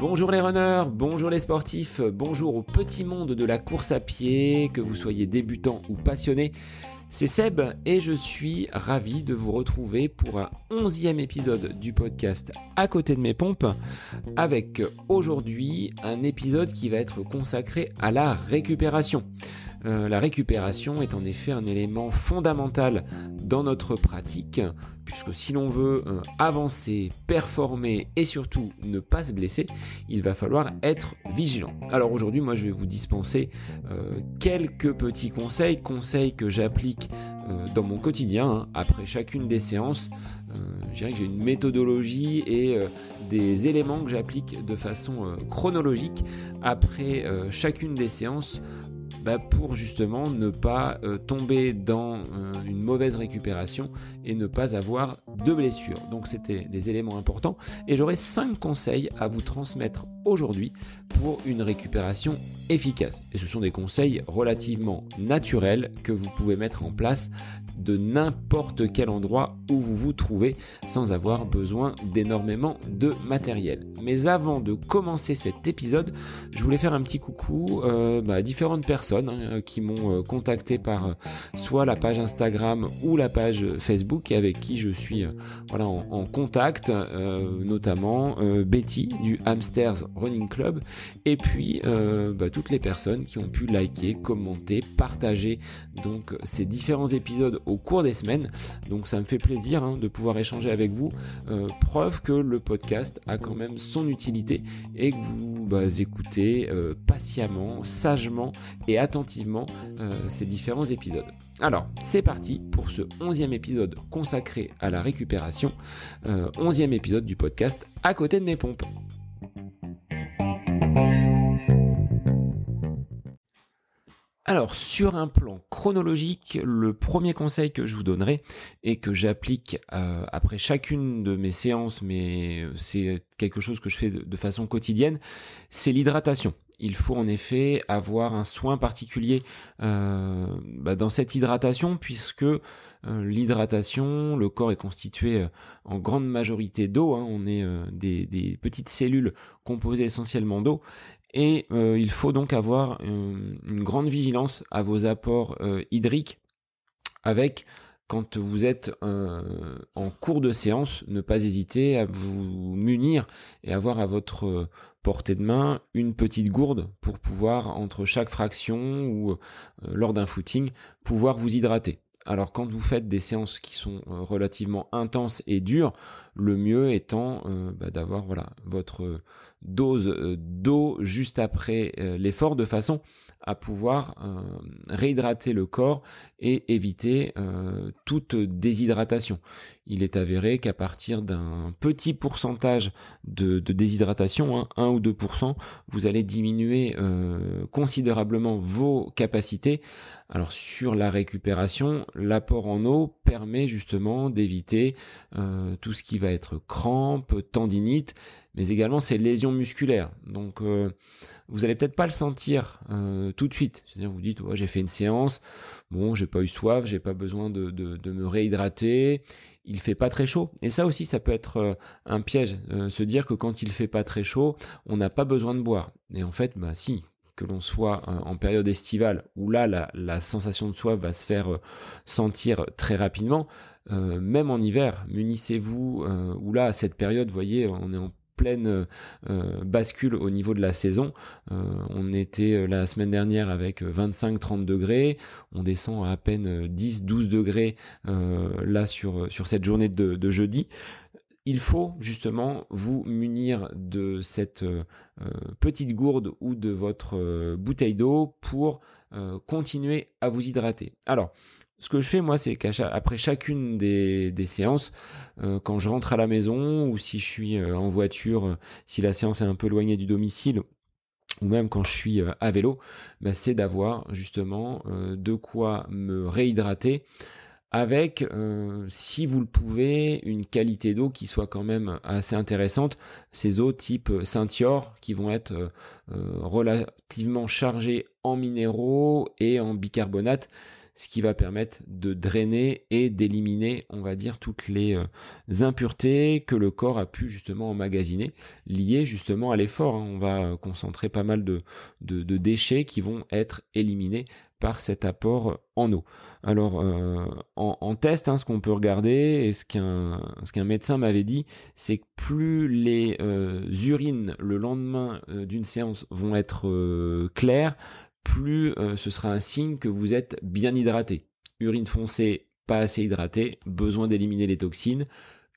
Bonjour les runners, bonjour les sportifs, bonjour au petit monde de la course à pied, que vous soyez débutant ou passionné. C'est Seb et je suis ravi de vous retrouver pour un onzième épisode du podcast À côté de mes pompes avec aujourd'hui un épisode qui va être consacré à la récupération. Euh, la récupération est en effet un élément fondamental dans notre pratique, puisque si l'on veut euh, avancer, performer et surtout ne pas se blesser, il va falloir être vigilant. Alors aujourd'hui, moi je vais vous dispenser euh, quelques petits conseils, conseils que j'applique dans mon quotidien, hein. après chacune des séances. je dirais que j'ai une méthodologie et des éléments que j'applique de façon chronologique après chacune des séances bah, pour justement ne pas euh, tomber dans euh, une mauvaise récupération et ne pas avoir de blessures. Donc c'était des éléments importants et j'aurai 5 conseils à vous transmettre aujourd'hui pour une récupération efficace. Et ce sont des conseils relativement naturels que vous pouvez mettre en place de n'importe quel endroit où vous vous trouvez sans avoir besoin d'énormément de matériel. Mais avant de commencer cet épisode, je voulais faire un petit coucou euh, bah, à différentes personnes hein, qui m'ont euh, contacté par euh, soit la page Instagram ou la page Facebook et avec qui je suis voilà, en, contact, notamment Betty du Hamsters Running Club et puis bah, toutes les personnes qui ont pu liker, commenter, partager donc ces différents épisodes au cours des semaines. Donc ça me fait plaisir hein, de pouvoir échanger avec vous. Euh, preuve que le podcast a quand même son utilité et que vous bah, écoutez euh, patiemment, sagement et attentivement euh, ces différents épisodes. Alors, c'est parti pour ce onzième épisode consacré à la récupération, onzième épisode du podcast à côté de mes pompes. Alors, sur un plan chronologique, le premier conseil que je vous donnerai et que j'applique euh, après chacune de mes séances, mais c'est quelque chose que je fais de, façon quotidienne, c'est l'hydratation. Il faut en effet avoir un soin particulier euh, bah, dans cette hydratation puisque euh, l'hydratation, le corps est constitué en grande majorité d'eau. Hein. on est des, des, petites cellules composées essentiellement d'eau et euh, il faut donc avoir une, grande vigilance à vos apports euh, hydriques avec quand vous êtes euh, en cours de séance, ne pas hésiter à vous munir et avoir à votre portée de main une petite gourde pour pouvoir, entre chaque fraction ou lors d'un footing, pouvoir vous hydrater. Alors quand vous faites des séances qui sont relativement intenses et dures, le mieux étant bah, d'avoir voilà votre dose euh, d'eau juste après euh, l'effort de façon à pouvoir euh, réhydrater le corps et éviter toute déshydratation. Il est avéré qu'à partir d'un petit pourcentage de, déshydratation, hein, 1 ou 2%, vous allez diminuer considérablement vos capacités. Alors sur la récupération, l'apport en eau permet justement d'éviter tout ce qui va être crampes, tendinite, mais également ces lésions musculaires. Donc euh, vous allez peut-être pas le sentir euh, tout de suite. C'est-à-dire vous dites j'ai fait une séance, bon j'ai pas eu soif, j'ai pas besoin de, de, me réhydrater, il fait pas très chaud. Et ça aussi ça peut être euh, un piège, se dire que quand il fait pas très chaud, on n'a pas besoin de boire. Et en fait bah si, que l'on soit en période estivale où là la, sensation de soif va se faire sentir très rapidement, même en hiver, munissez-vous, ou là à cette période, vous voyez, on est en pleine euh, bascule au niveau de la saison. Euh, on était euh, la semaine dernière avec 25-30 degrés, on descend à peine 10-12 degrés là sur, sur cette journée de, jeudi. Il faut justement vous munir de cette petite gourde ou de votre bouteille d'eau pour continuer à vous hydrater. Alors, ce que je fais, moi, c'est qu'après chacune des, séances, euh, quand je rentre à la maison ou si je suis euh, en voiture, euh, si la séance est un peu éloignée du domicile, ou même quand je suis à vélo, bah, c'est d'avoir justement de quoi me réhydrater avec, si vous le pouvez, une qualité d'eau qui soit quand même assez intéressante. Ces eaux type Saint-Yor qui vont être relativement chargées en minéraux et en bicarbonate ce qui va permettre de drainer et d'éliminer, on va dire, toutes les euh, impuretés que le corps a pu justement emmagasiner, liées justement à l'effort. Hein. On va concentrer pas mal de, déchets qui vont être éliminés par cet apport en eau. Alors euh, en, test, hein, ce qu'on peut regarder et ce qu'un médecin m'avait dit, c'est que plus les euh, urines le lendemain d'une séance vont être claires, plus euh, ce sera un signe que vous êtes bien hydraté. Urine foncée, pas assez hydraté, besoin d'éliminer les toxines.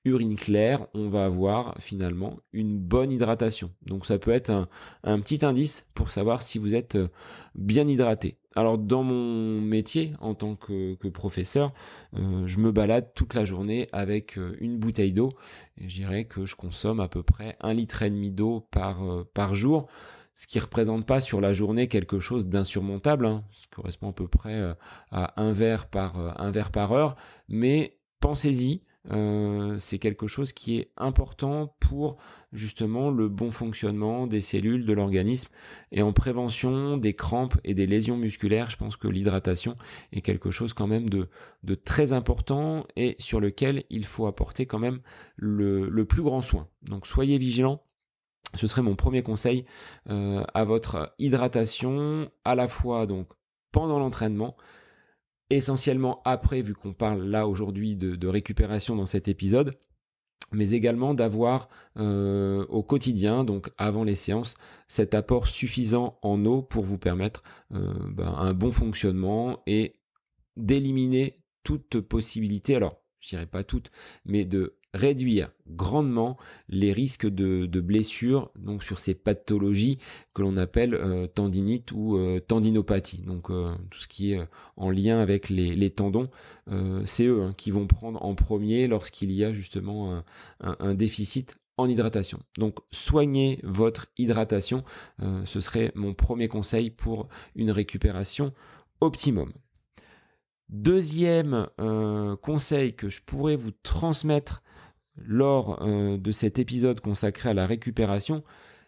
Urine claire, on va avoir finalement une bonne hydratation. Donc ça peut être un, petit indice pour savoir si vous êtes euh, bien hydraté. Alors dans mon métier en tant que, professeur, euh, je me balade toute la journée avec une bouteille d'eau. Je dirais que je consomme à peu près un litre et demi d'eau par jour ce qui ne représente pas sur la journée quelque chose d'insurmontable, hein, ce qui correspond à peu près euh, à un verre par, euh, un verre par heure, mais pensez-y, euh, c'est quelque chose qui est important pour justement le bon fonctionnement des cellules de l'organisme et en prévention des crampes et des lésions musculaires. Je pense que l'hydratation est quelque chose quand même de, très important et sur lequel il faut apporter quand même le, le plus grand soin. Donc soyez vigilants ce serait mon premier conseil euh, à votre hydratation, à la fois donc pendant l'entraînement, essentiellement après, vu qu'on parle là aujourd'hui de, récupération dans cet épisode, mais également d'avoir euh, au quotidien, donc avant les séances, cet apport suffisant en eau pour vous permettre euh, ben, un bon fonctionnement et d'éliminer toute possibilité, alors je dirais pas toute, mais de réduire grandement les risques de, blessures donc sur ces pathologies que l'on appelle euh, tendinite ou euh, tendinopathie. Donc euh, tout ce qui est en lien avec les, tendons, c'est eux hein, qui vont prendre en premier lorsqu'il y a justement un, déficit en hydratation. Donc soignez votre hydratation, ce serait mon premier conseil pour une récupération optimum. Deuxième conseil que je pourrais vous transmettre lors euh, de cet épisode consacré à la récupération,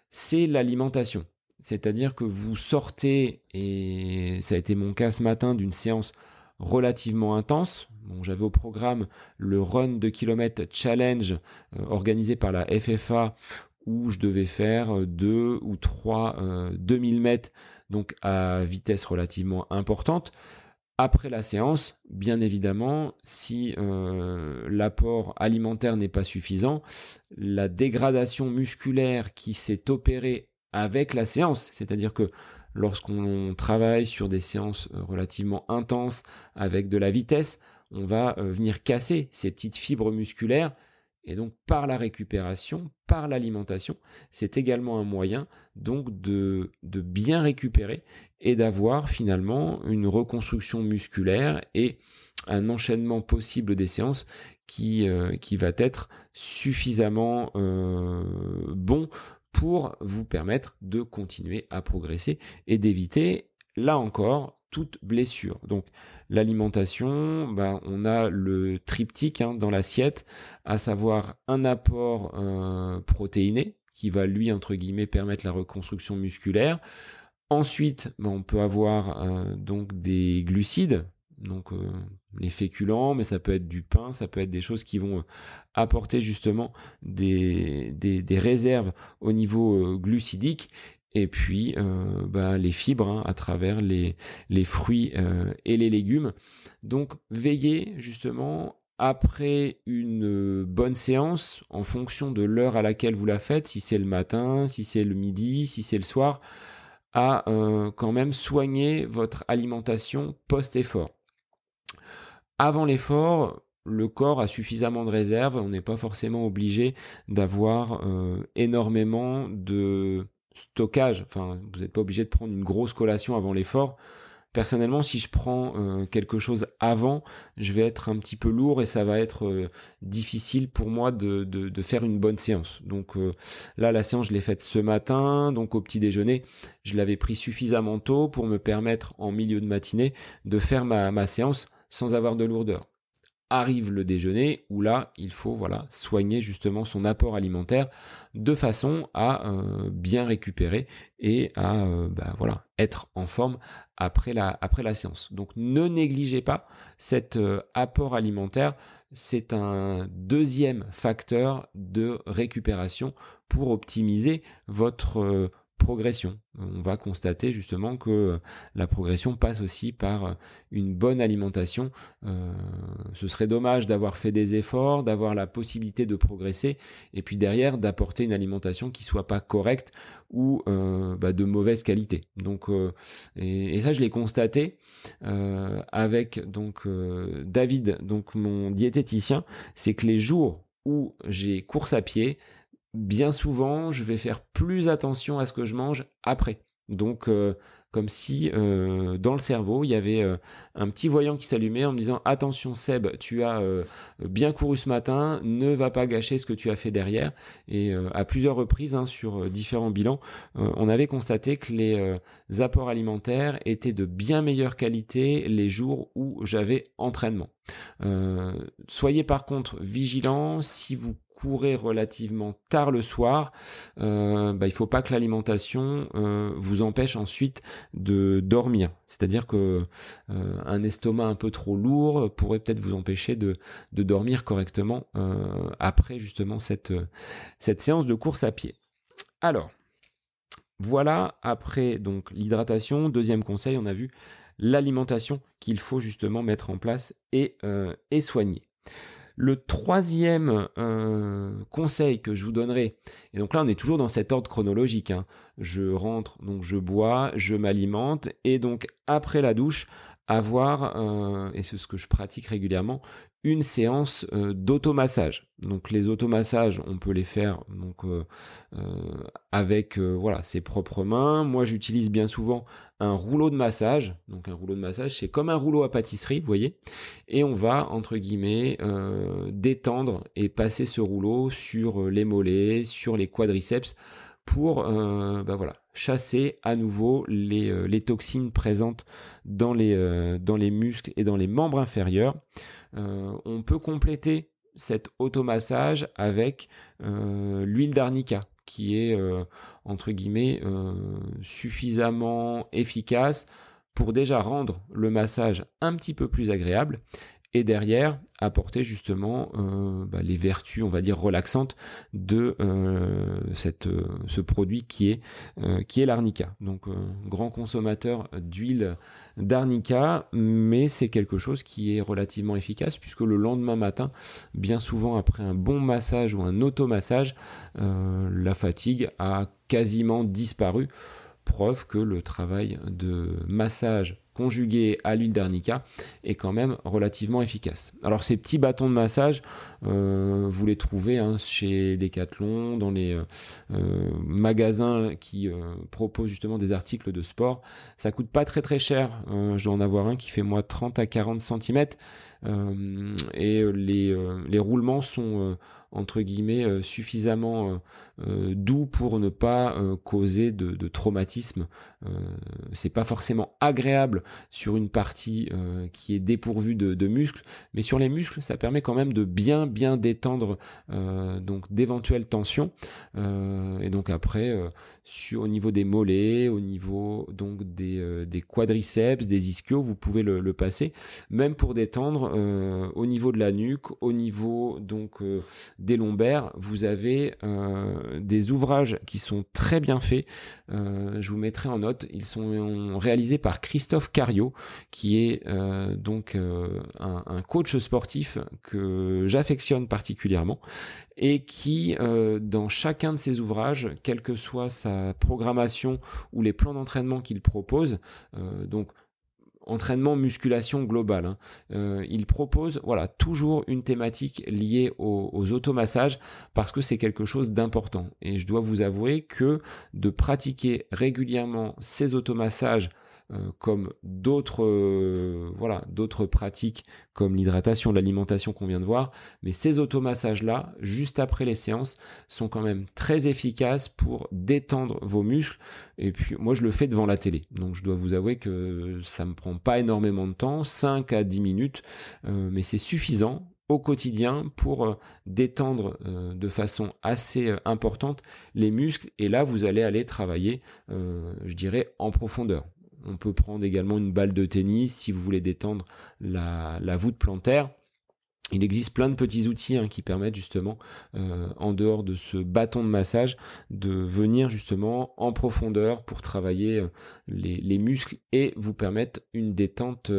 c'est l'alimentation. C'est-à-dire que vous sortez, et ça a été mon cas ce matin, d'une séance relativement intense. J'avais au programme le Run de kilomètres Challenge euh, organisé par la FFA où je devais faire 2 ou 3 2000 mètres donc à vitesse relativement importante. Après la séance, bien évidemment, si euh, l'apport alimentaire n'est pas suffisant, la dégradation musculaire qui s'est opérée avec la séance, c'est-à-dire que lorsqu'on travaille sur des séances euh, relativement intenses avec de la vitesse, on va euh, venir casser ces petites fibres musculaires. Et donc par la récupération, par l'alimentation, c'est également un moyen donc de, de bien récupérer et d'avoir finalement une reconstruction musculaire et un enchaînement possible des séances qui, euh, va être suffisamment euh, bon pour vous permettre de continuer à progresser et d'éviter, là encore, toute blessure. Donc l'alimentation, ben, on a le triptyque hein, dans l'assiette, à savoir un apport euh, protéiné qui va lui entre guillemets permettre la reconstruction musculaire. Ensuite, ben, on peut avoir euh, donc des glucides, donc euh, les féculents, mais ça peut être du pain, ça peut être des choses qui vont apporter justement des, réserves au niveau glucidique et puis euh, bah, les fibres hein, à travers les, les fruits euh, et les légumes. Donc veillez justement après une bonne séance, en fonction de l'heure à laquelle vous la faites, si c'est le matin, si c'est le midi, si c'est le soir, à euh, quand même soigner votre alimentation post-effort. Avant l'effort, le corps a suffisamment de réserves, on n'est pas forcément obligé d'avoir énormément de stockage. Enfin, vous n'êtes pas obligé de prendre une grosse collation avant l'effort. Personnellement, si je prends euh, quelque chose avant, je vais être un petit peu lourd et ça va être euh, difficile pour moi de, faire une bonne séance. Donc euh, là, la séance, je l'ai faite ce matin, donc au petit déjeuner, je l'avais pris suffisamment tôt pour me permettre en milieu de matinée de faire ma, ma séance sans avoir de lourdeur. Arrive le déjeuner où là il faut voilà soigner justement son apport alimentaire de façon à euh, bien récupérer et à euh, bah, voilà être en forme après la, après la séance. Donc ne négligez pas cet euh, apport alimentaire, c'est un deuxième facteur de récupération pour optimiser votre progression. On va constater justement que euh, la progression passe aussi par euh, une bonne alimentation. Euh, ce serait dommage d'avoir fait des efforts, d'avoir la possibilité de progresser, et puis derrière d'apporter une alimentation qui soit pas correcte ou bah, de mauvaise qualité. Donc, et, ça je l'ai constaté avec donc David, donc mon diététicien, c'est que les jours où j'ai course à pied, bien souvent, je vais faire plus attention à ce que je mange après. Donc, euh, comme si euh, dans le cerveau, il y avait euh, un petit voyant qui s'allumait en me disant Attention, Seb, tu as bien couru ce matin, ne va pas gâcher ce que tu as fait derrière. Et à plusieurs reprises, hein, sur différents bilans, on avait constaté que les apports alimentaires étaient de bien meilleure qualité les jours où j'avais entraînement. soyez par contre vigilants si vous courez relativement tard le soir, euh, bah, il ne faut pas que l'alimentation euh, vous empêche ensuite de dormir. C'est-à-dire que euh, un estomac un peu trop lourd pourrait peut-être vous empêcher de, de dormir correctement après justement cette, cette séance de course à pied. Alors, voilà après donc l'hydratation. Deuxième conseil, on a vu l'alimentation qu'il faut justement mettre en place et, et soigner. Le troisième euh, conseil que je vous donnerai, et donc là on est toujours dans cet ordre chronologique, hein. je rentre, donc je bois, je m'alimente, et donc après la douche, avoir, euh, et c'est ce que je pratique régulièrement, une séance euh, d'automassage. Donc les automassages, on peut les faire donc euh, avec voilà ses propres mains. Moi, j'utilise bien souvent un rouleau de massage. Donc un rouleau de massage, c'est comme un rouleau à pâtisserie, vous voyez. Et on va entre guillemets détendre et passer ce rouleau sur les mollets, sur les quadriceps pour bah voilà chasser à nouveau les, euh, toxines présentes dans les, euh, dans les muscles et dans les membres inférieurs. Euh, on peut compléter cet automassage avec l'huile d'arnica qui est entre guillemets suffisamment efficace pour déjà rendre le massage un petit peu plus agréable et derrière apporter justement euh, bah, les vertus, on va dire relaxantes de euh, euh, ce produit qui est qui est l'arnica. Donc grand consommateur d'huile d'arnica, mais c'est quelque chose qui est relativement efficace puisque le lendemain matin, bien souvent après un bon massage ou un automassage, la fatigue a quasiment disparu. Preuve que le travail de massage conjugué à l'huile d'arnica est quand même relativement efficace. Alors ces petits bâtons de massage, euh, vous les trouvez hein, chez Decathlon, dans les euh, euh, magasins qui proposent justement des articles de sport. Ça coûte pas très très cher. je dois en avoir un qui fait moi 30 à 40 cm. Et les, les roulements sont entre guillemets euh, suffisamment euh, euh, doux pour ne pas causer de, de traumatisme. c'est pas forcément agréable sur une partie qui est dépourvue de, muscles, mais sur les muscles, ça permet quand même de bien bien détendre donc d'éventuelles tensions. et donc après, sur, au niveau des mollets, au niveau donc des, des quadriceps, des ischios, vous pouvez le, passer, même pour détendre au niveau de la nuque, au niveau donc des lombaires, vous avez euh, des ouvrages qui sont très bien faits. Euh, je vous mettrai en note. Ils sont réalisés par Christophe Cario, qui est euh, donc un, coach sportif que j'affectionne particulièrement et qui, dans chacun de ses ouvrages, quelle que soit sa programmation ou les plans d'entraînement qu'il propose, donc entraînement musculation globale. Hein. Euh, il propose voilà toujours une thématique liée aux, automassages parce que c'est quelque chose d'important. Et je dois vous avouer que de pratiquer régulièrement ces automassages euh, comme d'autres euh, voilà, d'autres pratiques comme l'hydratation, l'alimentation qu'on vient de voir, mais ces automassages là, juste après les séances, sont quand même très efficaces pour détendre vos muscles. Et puis moi je le fais devant la télé, donc je dois vous avouer que ça me prend pas énormément de temps, 5 à 10 minutes, mais c'est suffisant au quotidien pour euh, détendre euh, de façon assez euh, importante les muscles. Et là, vous allez aller travailler, je dirais, en profondeur. On peut prendre également une balle de tennis si vous voulez détendre la, voûte plantaire. Il existe plein de petits outils hein, qui permettent justement, en dehors de ce bâton de massage, de venir justement en profondeur pour travailler les, les, muscles et vous permettre une détente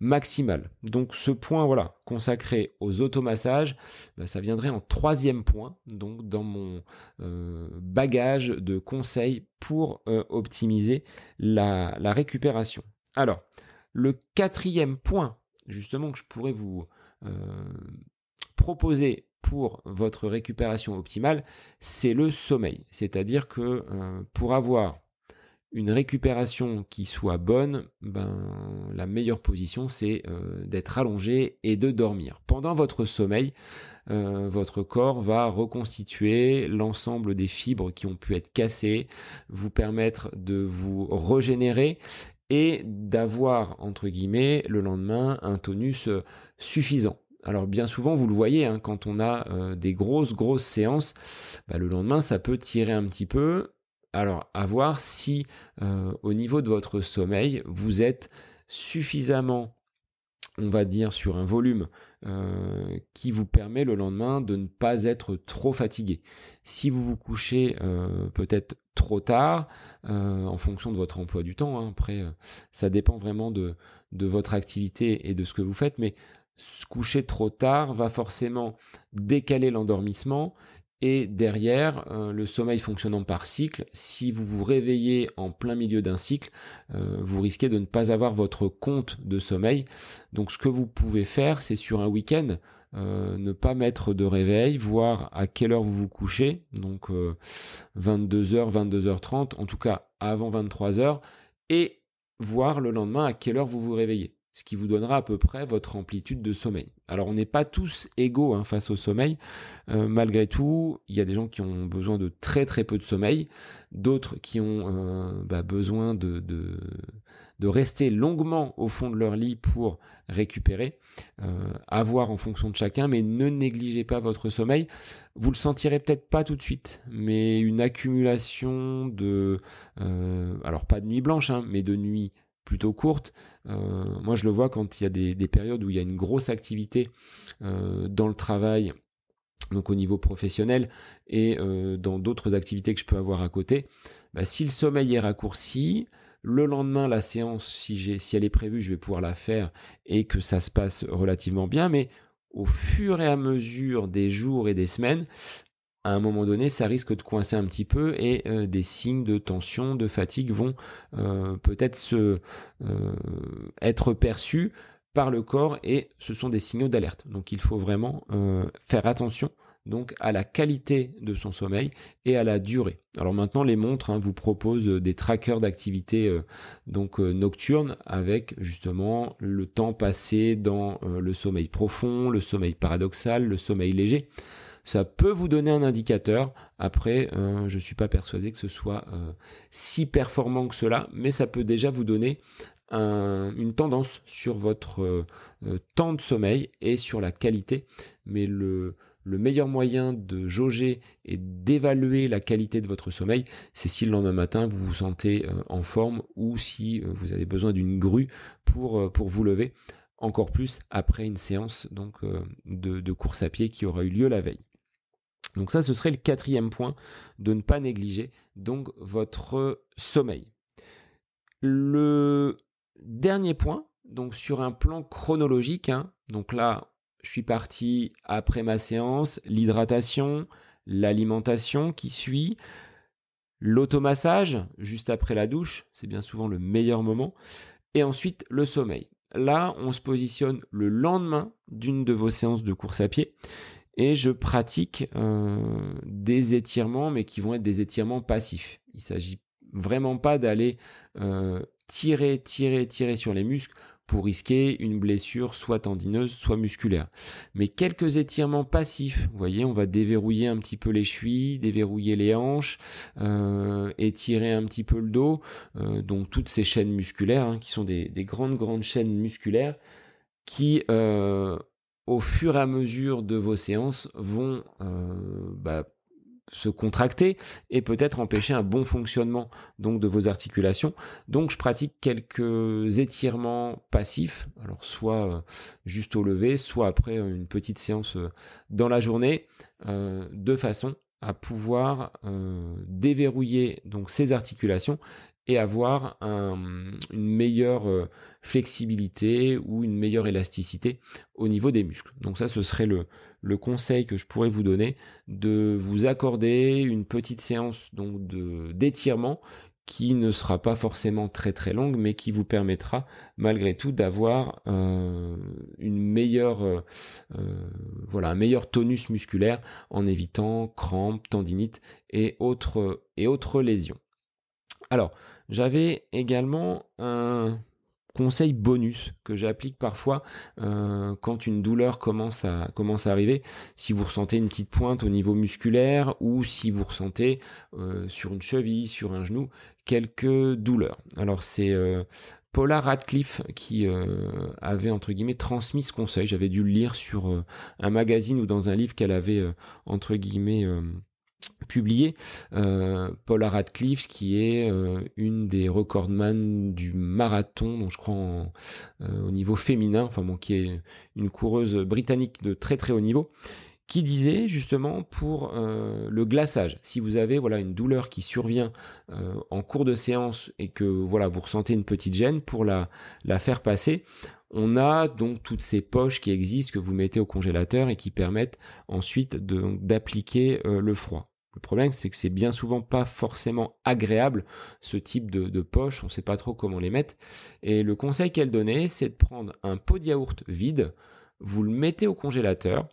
maximale. Donc ce point voilà consacré aux automassages, bah, ça viendrait en troisième point donc dans mon euh, bagage de conseils pour euh, optimiser la, récupération. Alors le quatrième point justement que je pourrais vous euh, proposer pour votre récupération optimale, c'est le sommeil. C'est-à-dire que pour avoir une récupération qui soit bonne, ben, la meilleure position, c'est euh, d'être allongé et de dormir. Pendant votre sommeil, euh, votre corps va reconstituer l'ensemble des fibres qui ont pu être cassées, vous permettre de vous régénérer et d'avoir, entre guillemets, le lendemain, un tonus euh, suffisant. Alors bien souvent, vous le voyez, hein, quand on a des grosses, grosses séances, ben, le lendemain, ça peut tirer un petit peu alors, à voir si euh, au niveau de votre sommeil, vous êtes suffisamment, on va dire, sur un volume euh, qui vous permet le lendemain de ne pas être trop fatigué. Si vous vous couchez euh, peut-être trop tard, en fonction de votre emploi du temps, hein, après, ça dépend vraiment de, votre activité et de ce que vous faites, mais se coucher trop tard va forcément décaler l'endormissement et derrière, euh, le sommeil fonctionnant par cycle, si vous vous réveillez en plein milieu d'un cycle, euh, vous risquez de ne pas avoir votre compte de sommeil. Donc ce que vous pouvez faire, c'est sur un week-end, euh, ne pas mettre de réveil, voir à quelle heure vous vous couchez, donc 22h, 22h30, en tout cas avant 23h, et voir le lendemain à quelle heure vous vous réveillez ce qui vous donnera à peu près votre amplitude de sommeil. Alors on n'est pas tous égaux hein, face au sommeil. Euh, malgré tout, il y a des gens qui ont besoin de très très peu de sommeil, d'autres qui ont euh, bah, besoin de, rester longuement au fond de leur lit pour récupérer. Euh, à voir en fonction de chacun, mais ne négligez pas votre sommeil. Vous le sentirez peut-être pas tout de suite, mais une accumulation de... alors pas de nuit blanche, hein, mais de nuit plutôt courte. Euh, moi, je le vois quand il y a des, périodes où il y a une grosse activité euh, dans le travail, donc au niveau professionnel, et euh, dans d'autres activités que je peux avoir à côté. Bah, si le sommeil est raccourci, le lendemain, la séance, si, elle est prévue, je vais pouvoir la faire et que ça se passe relativement bien, mais au fur et à mesure des jours et des semaines, à un moment donné, ça risque de coincer un petit peu et euh, des signes de tension, de fatigue vont euh, peut-être euh, être perçus par le corps et ce sont des signaux d'alerte. Donc il faut vraiment faire attention donc à la qualité de son sommeil et à la durée. Alors maintenant les montres hein, vous proposent des trackers d'activité donc nocturne avec justement le temps passé dans le sommeil profond, le sommeil paradoxal, le sommeil léger. Ça peut vous donner un indicateur. Après, euh, je ne suis pas persuadé que ce soit euh, si performant que cela, mais ça peut déjà vous donner une tendance sur votre euh, temps de sommeil et sur la qualité. Mais le, le meilleur moyen de jauger et d'évaluer la qualité de votre sommeil, c'est si le lendemain matin vous vous sentez en forme ou si vous avez besoin d'une grue pour, pour vous lever, encore plus après une séance de course à pied qui aura eu lieu la veille. Donc ça, ce serait le quatrième point de ne pas négliger donc votre sommeil. Le dernier point, donc sur un plan chronologique, hein, donc là, je suis parti après ma séance, l'hydratation, l'alimentation qui suit, l'automassage juste après la douche, c'est bien souvent le meilleur moment, et ensuite le sommeil. Là, on se positionne le lendemain d'une de vos séances de course à pied et je pratique euh, des étirements, mais qui vont être des étirements passifs. Il s'agit vraiment pas d'aller euh, tirer, tirer, tirer sur les muscles risquer une blessure soit tendineuse, soit musculaire. Mais quelques étirements passifs, voyez, on va déverrouiller un petit peu les chevilles, déverrouiller les hanches, euh, étirer un petit peu le dos, euh, donc toutes ces chaînes musculaires, hein, qui sont des, grandes, grandes chaînes musculaires, qui, euh, au fur et à mesure de vos séances, vont bah, se contracter et peut-être empêcher un bon fonctionnement donc de vos articulations. Donc je pratique quelques étirements passifs, alors soit euh, juste au lever, soit après une petite séance euh, dans la journée, euh, de façon à pouvoir déverrouiller donc ces articulations et avoir une meilleure flexibilité ou une meilleure élasticité au niveau des muscles. Donc ça, ce serait le, conseil que je pourrais vous donner, de vous accorder une petite séance d'étirement qui ne sera pas forcément très très longue, mais qui vous permettra malgré tout d'avoir euh, une meilleure, euh, euh, voilà, un meilleur tonus musculaire en évitant crampes, tendinites et autres, et autres lésions. Alors, j'avais également un conseil bonus que j'applique parfois euh, quand une douleur commence à, à arriver. Si vous ressentez une petite pointe au niveau musculaire ou si vous ressentez euh, sur une cheville, sur un genou, quelques douleurs. Alors c'est euh, Paula Radcliffe qui avait entre guillemets transmis ce conseil. J'avais dû le lire sur un magazine ou dans un livre qu'elle avait entre guillemets publié euh, Paula Radcliffe qui est euh, une des recordman du marathon donc je crois euh, au niveau féminin enfin bon qui est une coureuse britannique de très très haut niveau qui disait justement pour le glaçage si vous avez voilà une douleur qui survient en cours de séance et que voilà vous ressentez une petite gêne pour la la faire passer on a donc toutes ces poches qui existent que vous mettez au congélateur et qui permettent ensuite d'appliquer le froid. Le problème, c'est que c'est bien souvent pas forcément agréable ce type de, poche, on ne sait pas trop comment les mettre. Et le conseil qu'elle donnait, c'est de prendre un pot de yaourt vide, vous le mettez au congélateur,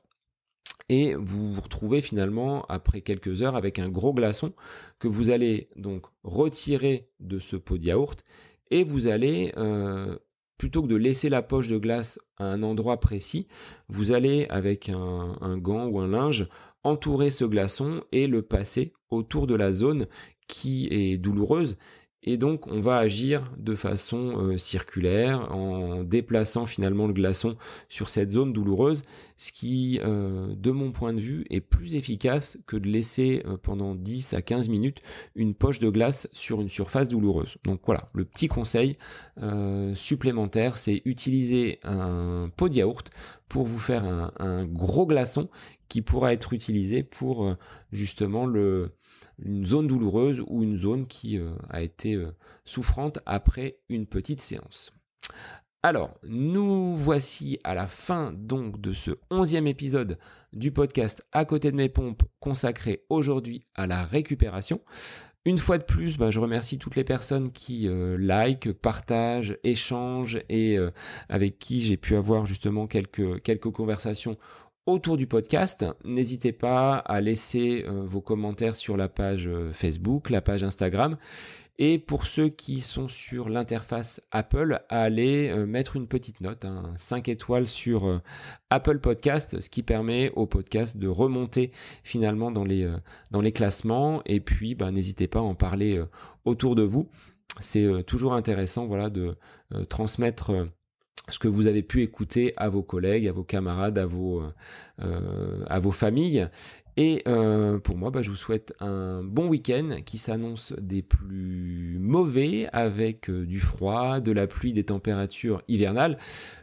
et vous vous retrouvez finalement après quelques heures avec un gros glaçon que vous allez donc retirer de ce pot de yaourt et vous allez euh, plutôt que de laisser la poche de glace à un endroit précis, vous allez avec un gant ou un linge entourer ce glaçon et le passer autour de la zone qui est douloureuse. Et donc on va agir de façon euh, circulaire en déplaçant finalement le glaçon sur cette zone douloureuse, ce qui euh, de mon point de vue est plus efficace que de laisser euh, pendant 10 à 15 minutes une poche de glace sur une surface douloureuse. Donc voilà, le petit conseil supplémentaire, c'est utiliser un pot de yaourt pour vous faire un gros glaçon qui pourra être utilisé pour euh, justement une zone douloureuse ou une zone qui euh, a été euh, souffrante après une petite séance. Alors, nous voici à la fin donc de ce onzième épisode du podcast À côté de mes pompes consacré aujourd'hui à la récupération. Une fois de plus, bah, je remercie toutes les personnes qui like, partagent, échangent et avec qui j'ai pu avoir justement quelques, quelques conversations autour du podcast. N'hésitez pas à laisser euh, vos commentaires sur la page euh, Facebook, la page Instagram. Et pour ceux qui sont sur l'interface Apple, à aller euh, mettre une petite note, 5 étoiles sur Apple Podcast, ce qui permet au podcast de remonter finalement dans les, les classements. Et puis, bah, n'hésitez pas à en parler autour de vous. C'est toujours intéressant voilà, de transmettre ce que vous avez pu écouter à vos collègues, à vos camarades, euh, à vos familles. Et euh, pour moi, bah, je vous souhaite un bon week-end qui s'annonce des plus mauvais avec euh, du froid, de la pluie, des températures hivernales,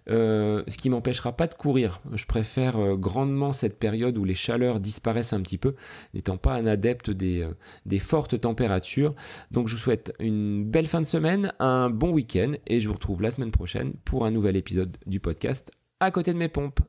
ce qui m'empêchera pas de courir. Je préfère grandement cette période où les chaleurs disparaissent un petit peu, n'étant pas un adepte des fortes températures. Donc je vous souhaite une belle fin de semaine, un bon week-end et je vous retrouve la semaine prochaine pour un nouvel épisode du podcast à côté de mes pompes.